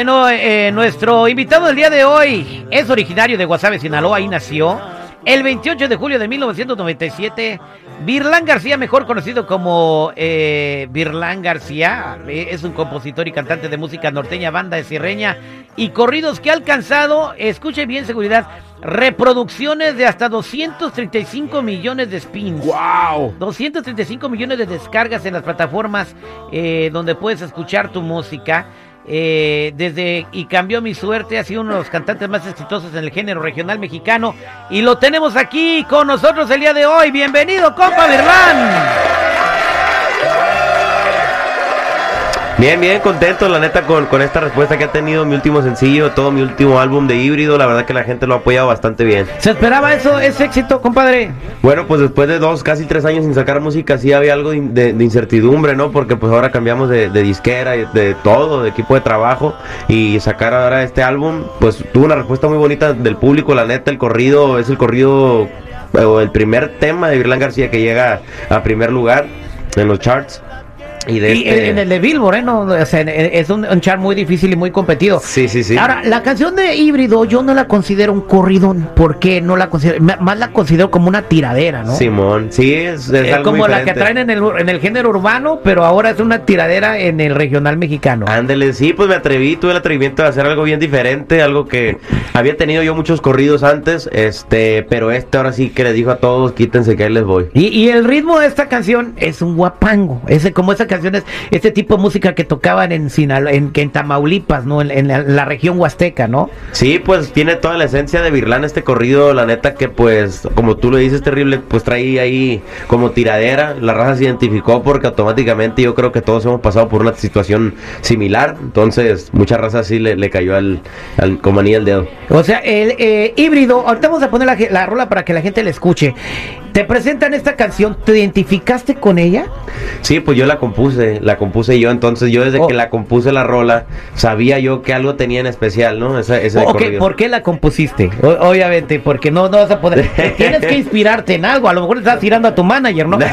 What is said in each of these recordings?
Bueno, eh, nuestro invitado del día de hoy es originario de Guasave, Sinaloa, ahí nació. El 28 de julio de 1997, Virlán García, mejor conocido como eh, Virlán García, eh, es un compositor y cantante de música norteña, banda de sierreña y corridos que ha alcanzado, escuche bien seguridad, reproducciones de hasta 235 millones de spins. ¡Wow! 235 millones de descargas en las plataformas eh, donde puedes escuchar tu música. Eh, desde y cambió mi suerte, ha sido uno de los cantantes más exitosos en el género regional mexicano y lo tenemos aquí con nosotros el día de hoy. Bienvenido, compa Virlán. Bien, bien, contento, la neta, con, con esta respuesta que ha tenido mi último sencillo, todo mi último álbum de híbrido. La verdad que la gente lo ha apoyado bastante bien. ¿Se esperaba eso, ese éxito, compadre? Bueno, pues después de dos, casi tres años sin sacar música, sí había algo de, de- de incertidumbre, ¿no? Porque pues ahora cambiamos de, de disquera, de todo, de equipo de trabajo. Y sacar ahora este álbum, pues tuvo una respuesta muy bonita del público. La neta, el corrido es el corrido, o el primer tema de Virlán García que llega a primer lugar en los charts. Y de Y este- en el de Billboard, ¿eh? No, o sea, es un, un chart muy difícil y muy competido. Sí, sí, sí. Ahora, la canción de híbrido yo no la considero un corridón. ¿Por qué no la considero? Más la considero como una tiradera, ¿no? Simón, sí, es, es Es algo como la que traen en el, en el género urbano, pero ahora es una tiradera en el regional mexicano. Ándele, sí, pues me atreví, tuve el atrevimiento de hacer algo bien diferente, algo que había tenido yo muchos corridos antes, este, pero este ahora sí que les dijo a todos, quítense que ahí les voy. Y, y el ritmo de esta canción es un guapango. Ese, como esa canción es este tipo de música que tocaban en Sinaloa, en, que en Tamaulipas, ¿no? En, en la, la región huasteca, ¿no? Sí, pues tiene toda la esencia de Virlán este corrido, la neta que pues, como tú lo dices, terrible, pues trae ahí como tiradera, la raza se identificó porque automáticamente yo creo que todos hemos pasado por una situación similar, entonces mucha raza sí le, le cayó al, al como anillo al dedo. O sea, el eh, híbrido, ahorita vamos a poner la, la rola para que la gente la escuche. Te presentan esta canción, ¿te identificaste con ella? Sí, pues yo la compuse, la compuse yo, entonces yo desde Oh. que la compuse la rola, sabía yo que algo tenía en especial, ¿no? Ese, ese ok, corrido. ¿por qué la compusiste? O- obviamente, porque no, no vas a poder. Tienes que inspirarte en algo. A lo mejor le estás tirando a tu manager, ¿no?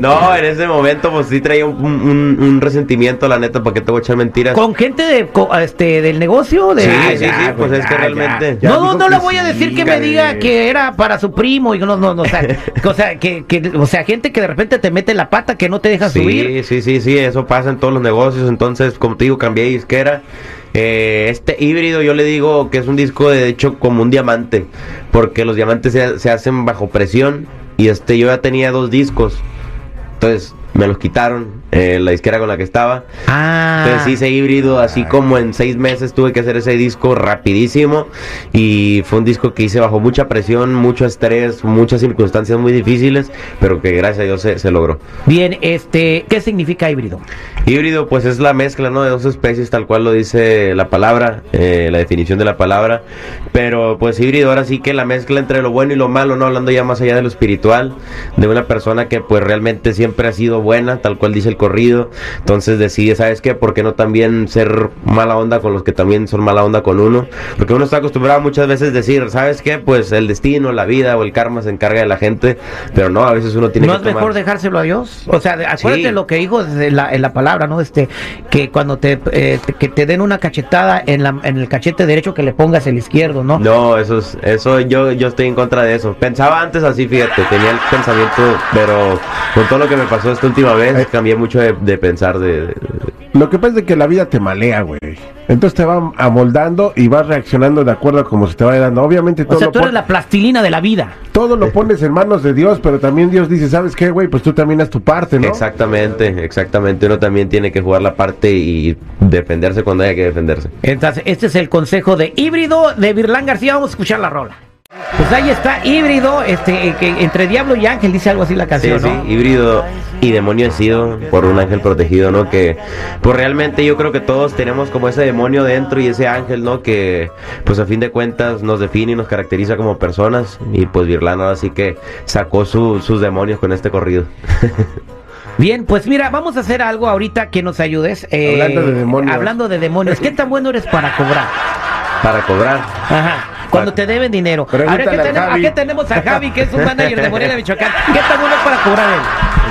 No, en ese momento pues sí traía un, un- un resentimiento, la neta, ¿para qué te voy a echar mentiras? Con gente de, co- este, del negocio. De, Sí, Ah, sí, ya, sí, pues es que ya, realmente- ya. Ya No, no, le que voy a decir que me diga que era para su primo y no, no, no, o sea, que- o sea, que, que- o sea, gente que de repente te mete la pata que no te deja subir. Sí, sí, sí, sí, eso pasa en todos los negocios, entonces, como te digo, cambié de disquera. Eh, este híbrido yo le digo que es un disco de hecho como un diamante, porque los diamantes se, se hacen bajo presión y este yo ya tenía dos discos, entonces me los quitaron, eh, la disquera con la que estaba. Ah. Entonces hice híbrido, así como en seis meses tuve que hacer ese disco rapidísimo y fue un disco que hice bajo mucha presión, mucho estrés, muchas circunstancias muy difíciles, pero que gracias a Dios se, se logró. Bien, este, ¿qué significa híbrido? Híbrido pues es la mezcla ¿no? de dos especies tal cual lo dice la palabra, eh, la definición de la palabra, pero pues híbrido ahora sí que la mezcla entre lo bueno y lo malo, no hablando ya más allá de lo espiritual, de una persona que pues realmente siempre ha sido buena, tal cual dice el corrido, entonces decide, ¿sabes qué? ¿Por qué no también ser mala onda con los que también son mala onda con uno? Porque uno está acostumbrado muchas veces a decir, ¿sabes qué? Pues el destino, la vida o el karma se encarga de la gente, pero no, a veces uno tiene ¿No que es tomar... mejor dejárselo a Dios? O sea, acuérdate Sí. lo que dijo de la, en la palabra, ¿no? Este, que cuando te, eh, que te den una cachetada en, la, en el cachete derecho que le pongas el izquierdo, ¿no? No, eso es, eso yo, yo estoy en contra de eso. Pensaba antes así, fíjate, tenía el pensamiento, pero con todo lo que me pasó esta última vez, Eh. cambié mucho de, de pensar de, de- de- Lo que pasa es de que la vida te malea, güey. Entonces te va amoldando y vas reaccionando de acuerdo a como se te vaya dando. Obviamente O todo, sea, lo, tú eres la plastilina de la vida. todo lo pones en manos de Dios, pero también Dios dice, ¿sabes qué, güey? Pues tú también haz tu parte, ¿no? Exactamente, exactamente. Uno también tiene que jugar la parte y defenderse cuando haya que defenderse. Entonces, este es el consejo de híbrido de Virlán García. Vamos a escuchar la rola. Pues ahí está, híbrido, este, que entre diablo y ángel dice algo así la canción, sí, ¿no? híbrido y demonio he sido por un ángel protegido, ¿no? Que pues realmente yo creo que todos tenemos como ese demonio dentro y ese ángel, ¿no? Que pues a fin de cuentas nos define y nos caracteriza como personas y pues Virlán ahora sí que sacó su- sus demonios con este corrido. Bien, pues mira, vamos a hacer algo ahorita que nos ayudes. eh, Hablando de demonios. Hablando de demonios, ¿qué tan bueno eres para cobrar? Para cobrar. Ajá. Cuando te deben dinero. Pregúntale Ahora, ¿qué al tenemos, Javi. aquí tenemos a Javi, que es un manager de Morelia, Michoacán. ¿Qué tan bueno es para cobrar él?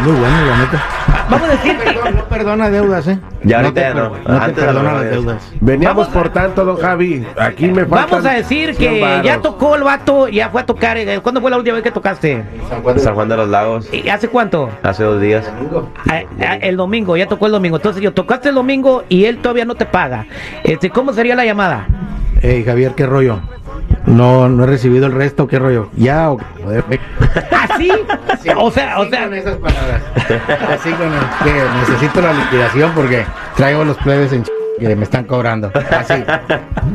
Muy bueno, la neta. Vamos a decir que... No, perdona deudas, ¿eh? Ya no ahorita te, no. no te Antes a lo perdona las deudas. Veníamos por tanto, don Javi. Aquí me faltan. Vamos a decir 100 que ya tocó el vato, ya fue a tocar. eh, ¿Cuándo fue la última vez que tocaste? San Juan de los Lagos, ¿Y ¿Hace cuánto? hace dos días. Ah, ah, El domingo, ya tocó el domingo. Entonces yo tocaste el domingo y él todavía no te paga. Este, ¿Cómo sería la llamada? Ey, Javier, ¿qué rollo? No, no he recibido el resto, ¿qué rollo? Ya, o joder, ve. ¿Así? o sea, o Así sea, con esas palabras. Así con el que necesito la liquidación porque traigo los plebes en ch- que me están cobrando. Así.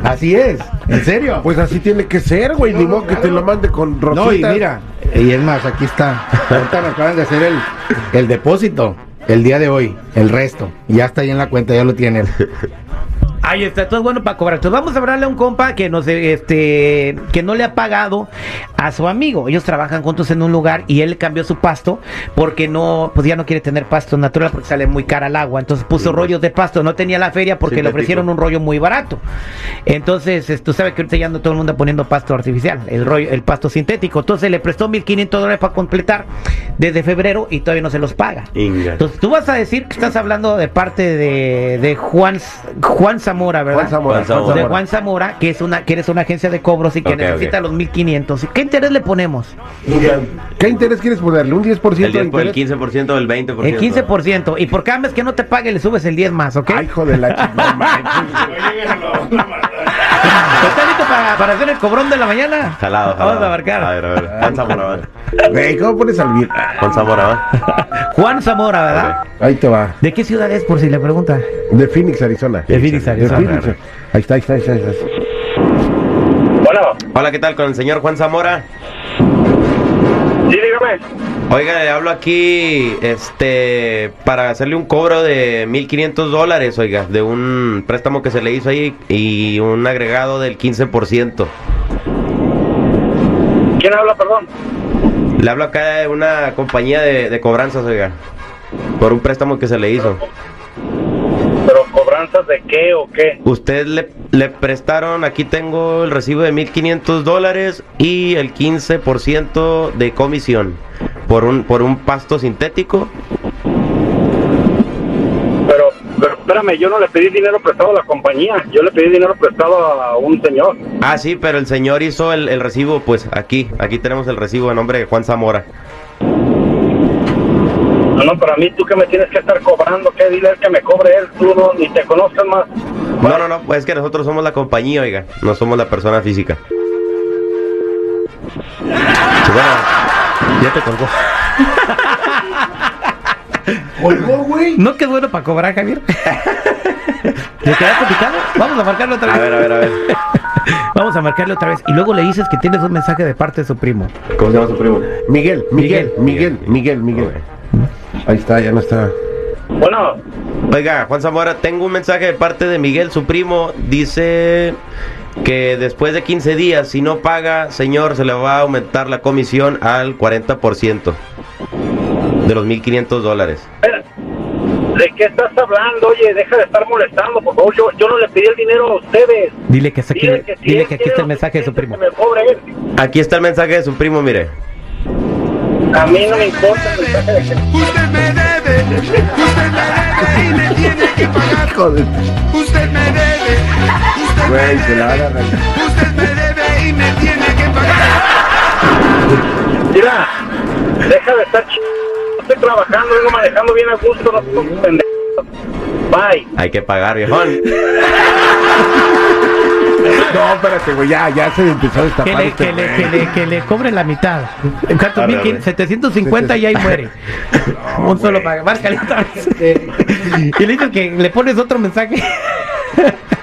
Así es. ¿En serio? Pues así tiene que ser, güey. Ni modo que te lo mande con rosita. No, y mira, y es más, aquí está. Ahorita me acaban de hacer el, el depósito el día de hoy, el resto. Ya está ahí en la cuenta, ya lo tienen. Ahí está, todo es bueno para cobrar. Entonces vamos a hablarle a un compa que no se, este, que no le ha pagado a su amigo. Ellos trabajan juntos en un lugar y él cambió su pasto porque no, pues ya no quiere tener pasto natural porque sale muy cara el agua. Entonces puso rollos de pasto. No tenía la feria porque le ofrecieron un rollo muy barato. Entonces, es- tú sabes que ahorita ya ando todo el mundo poniendo pasto artificial, el rollo, el pasto sintético. Entonces le prestó 1500 dólares para completar desde febrero y todavía no se los paga. Inga. Entonces tú vas a decir que estás hablando de parte de, de Juan Juan Zamora, ¿verdad? Juan Zamora. Juan Zamora. De. Juan Zamora, que es una que eres una agencia de cobros y que Ok, necesita ok. los 1500. ¿Qué interés le ponemos? ¿Qué interés quieres ponerle? ¿Un 10% El, de 10 por el interés? 15% o el 20%. El 15%. Y por cada mes que no te pague le subes el 10 más, ¿ok? Ay, hijo de la chica. para, para hacer el cobrón de la mañana? Jalado, jalado. Vamos a marcar. A ver, a ver. Juan Zamora, va. Güey, ¿cómo pones al vir? Juan Zamora, va. Juan Zamora, ¿verdad? Ahí te va. ¿De qué ciudad es, por si le pregunta? De Phoenix, Arizona. De Phoenix, Arizona. De Phoenix. Ahí está, ahí está, ahí está. Ahí está. Bueno, Hola, ¿qué tal? Con el señor Juan Zamora. sí, dígame. Oiga, le hablo aquí, este, para hacerle un cobro de 1.500 dólares, oiga, de un préstamo que se le hizo ahí y un agregado del 15%. ¿Quién habla, perdón? Le hablo acá de una compañía de, de cobranzas, oiga, por un préstamo que se le hizo. ¿Pero cobranzas de qué o qué? Usted le, le prestaron, aquí tengo el recibo de 1.500 dólares y el 15% de comisión por un, por un pasto sintético. Pero, pero espérame, yo no le pedí dinero prestado a la compañía. Yo le pedí dinero prestado a un señor. Ah, sí, pero el señor hizo el, el recibo, pues aquí, aquí tenemos el recibo a nombre de Juan Zamora. No, no, para mí tú que me tienes que estar cobrando, ¿qué? Dile que me cobre él, tú no, ni te conozcas más. No, no, no, pues es que nosotros somos la compañía, oiga, no somos la persona física. Bueno, ya te colgó. Colgó, güey. ¿No que es bueno para cobrar, Javier? ¿Te quedaste picado? Vamos a marcarle otra A vez. ver, a ver, a ver. Vamos a marcarle otra vez. Y luego le dices que tienes un mensaje de parte de su primo. ¿Cómo se llama su primo? Miguel, Miguel, Miguel, Miguel, Miguel. Ahí está, ya no está. Bueno, Oiga, Juan Zamora, tengo un mensaje de parte de Miguel, su primo. Dice que después de 15 días, si no paga, señor, se le va a aumentar la comisión al 40% de los 1.500 dólares. ¿de qué estás hablando? Oye, deja de estar molestando, por favor. Yo, yo no le pedí el dinero a ustedes. Dile que, aquí, Dile que, si dile que aquí está el mensaje de su primo. Aquí está el mensaje de su primo, mire. A mí no me importa. Usted me debe, usted me debe y me tiene que pagar. Usted me debe, usted Güey, se la van a arrancar. usted me debe y me tiene que pagar. Mira, deja de estar ch... No estoy trabajando, vengo manejando bien a gusto, no estoy pendejo. Bye. Hay que pagar, viejón. No, espérate, güey, ya, ya se empezó a Que destapar le, este que, le, que, le, que le cobre la mitad. En cuanto Arre, 1500, 750 y ahí muere. Un solo paga. Márcale otra vez. y le dices que le pones otro mensaje.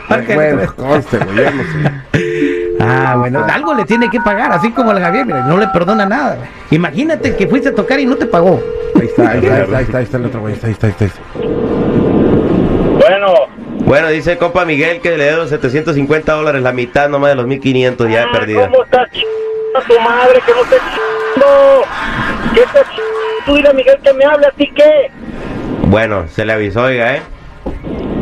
Bueno, conste, güey, ya no sé. Ah, bueno, algo le tiene que pagar, así como el Javier, mira, no le perdona nada. Imagínate que fuiste a tocar y no te pagó. Ahí está, ahí está, ahí está, ahí está, ahí está el otro güey, ahí está, ahí está, ahí está. Bueno, Bueno, dice el compa Miguel que le debo 750 dólares, la mitad nomás de los 1500 ya ah, perdida. ¿cómo está ch... tu madre que no te ch... ¿Qué te ch... Tú dile a Miguel que me hable, ¿a ti qué? Bueno, se le avisó, oiga, ¿eh?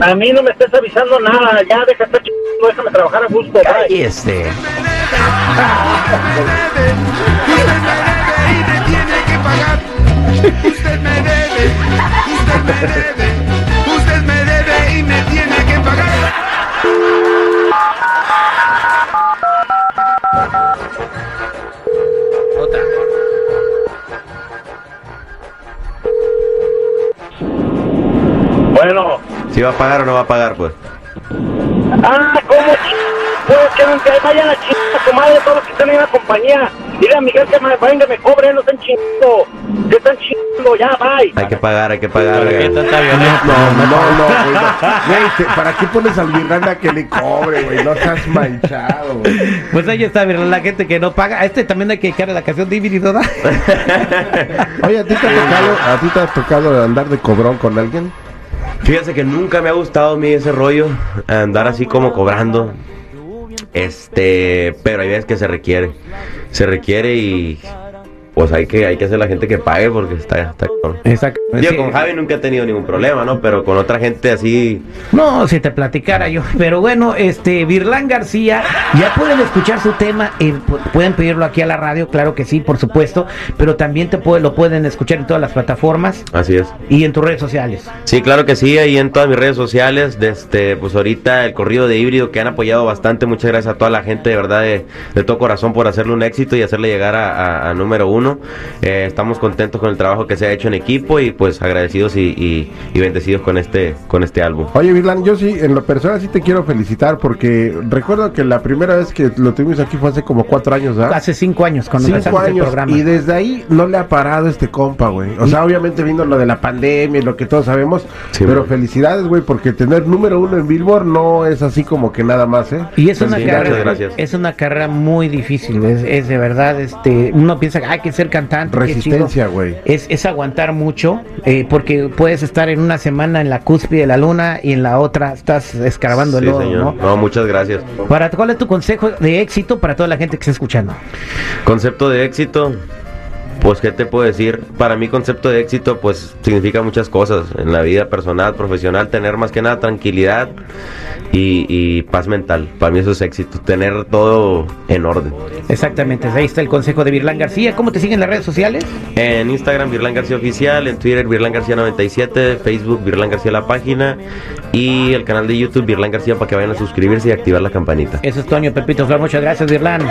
A mí no me estés avisando nada, ya deja de estar ch... déjame trabajar a gusto, bye. Este. Usted me debe y me tiene que pagar. Usted me debe, usted me debe, ¿Si va a pagar o no va a pagar, pues? Ah, ¿cómo. Pues que no que vayan a chingar a su madre todos los que están en la compañía. Dile a Miguel que me venga, me cobre, no están chingando. Que están chingando, ya, bye. Hay que pagar, hay que pagar. ¿Por qué oiga. tanta violencia? No, no, no, güey. no. Güey, te- ¿para qué pones al Miranda que le cobre, güey? No seas manchado, güey. Pues ahí está, ¿verdad? la gente que no paga. A este también hay que echarle la canción ¿verdad? Oye, ¿a ti te ha tocado, a ti te ha tocado andar de cobrón con alguien? Fíjense que nunca me ha gustado a mí ese rollo, andar así como cobrando. Este, pero hay veces que se requiere. Se requiere y pues hay que hay que hacer la gente que pague porque está, está. Exacto. Yo Sí. con Javi nunca he tenido ningún problema, ¿no? Pero con otra gente así No, si te platicara yo. Pero bueno, este, Virlán García, ya pueden escuchar su tema, pu- pueden pedirlo aquí a la radio, claro que sí, por supuesto, pero también te puede, lo pueden escuchar en todas las plataformas así es. y en tus redes sociales. Sí, claro que sí, ahí en todas mis redes sociales, desde pues ahorita el corrido de híbrido que han apoyado bastante, muchas gracias a toda la gente, de verdad, de, de todo corazón por hacerle un éxito y hacerle llegar a, a- a número uno. Eh, estamos contentos con el trabajo que se ha hecho en equipo y pues agradecidos y, y- y bendecidos con este, con este álbum. Oye, Virlan, yo sí, en lo personal sí te quiero felicitar porque recuerdo que la primera vez que lo tuvimos aquí fue hace como cuatro años, ¿verdad? Hace cinco años cuando Cinco empezamos el años programa. y desde ahí no le ha parado este compa, güey. O sea, obviamente vino lo de la pandemia y lo que todos sabemos, Sí, pero güey. felicidades, güey, porque tener número uno en Billboard no es así como que nada más, ¿eh? Y es una Sí, carrera, muchas gracias. es una carrera muy difícil, es, es de verdad, este, uno piensa que hay que ser cantante, Resistencia, güey. Es, es aguantar mucho, eh, porque puedes estar en una semana en la cúspide de la luna y en la otra estás escarbando el lodo, señor. ¿no? No, muchas gracias. Para, ¿Cuál es tu consejo de éxito para toda la gente que está escuchando? Concepto de éxito, pues qué te puedo decir, para mí concepto de éxito pues significa muchas cosas en la vida personal, profesional, tener más que nada tranquilidad y, y paz mental, para mí eso es éxito, tener todo en orden. Exactamente, ahí está el consejo de Virlán García. ¿Cómo te siguen en las redes sociales? En Instagram Virlán García Oficial, en Twitter Virlán García 97, Facebook Virlán García la página y el canal de YouTube Virlán García para que vayan a suscribirse y activar la campanita. Eso es Toño Pepito Flor. Muchas gracias, Virlán.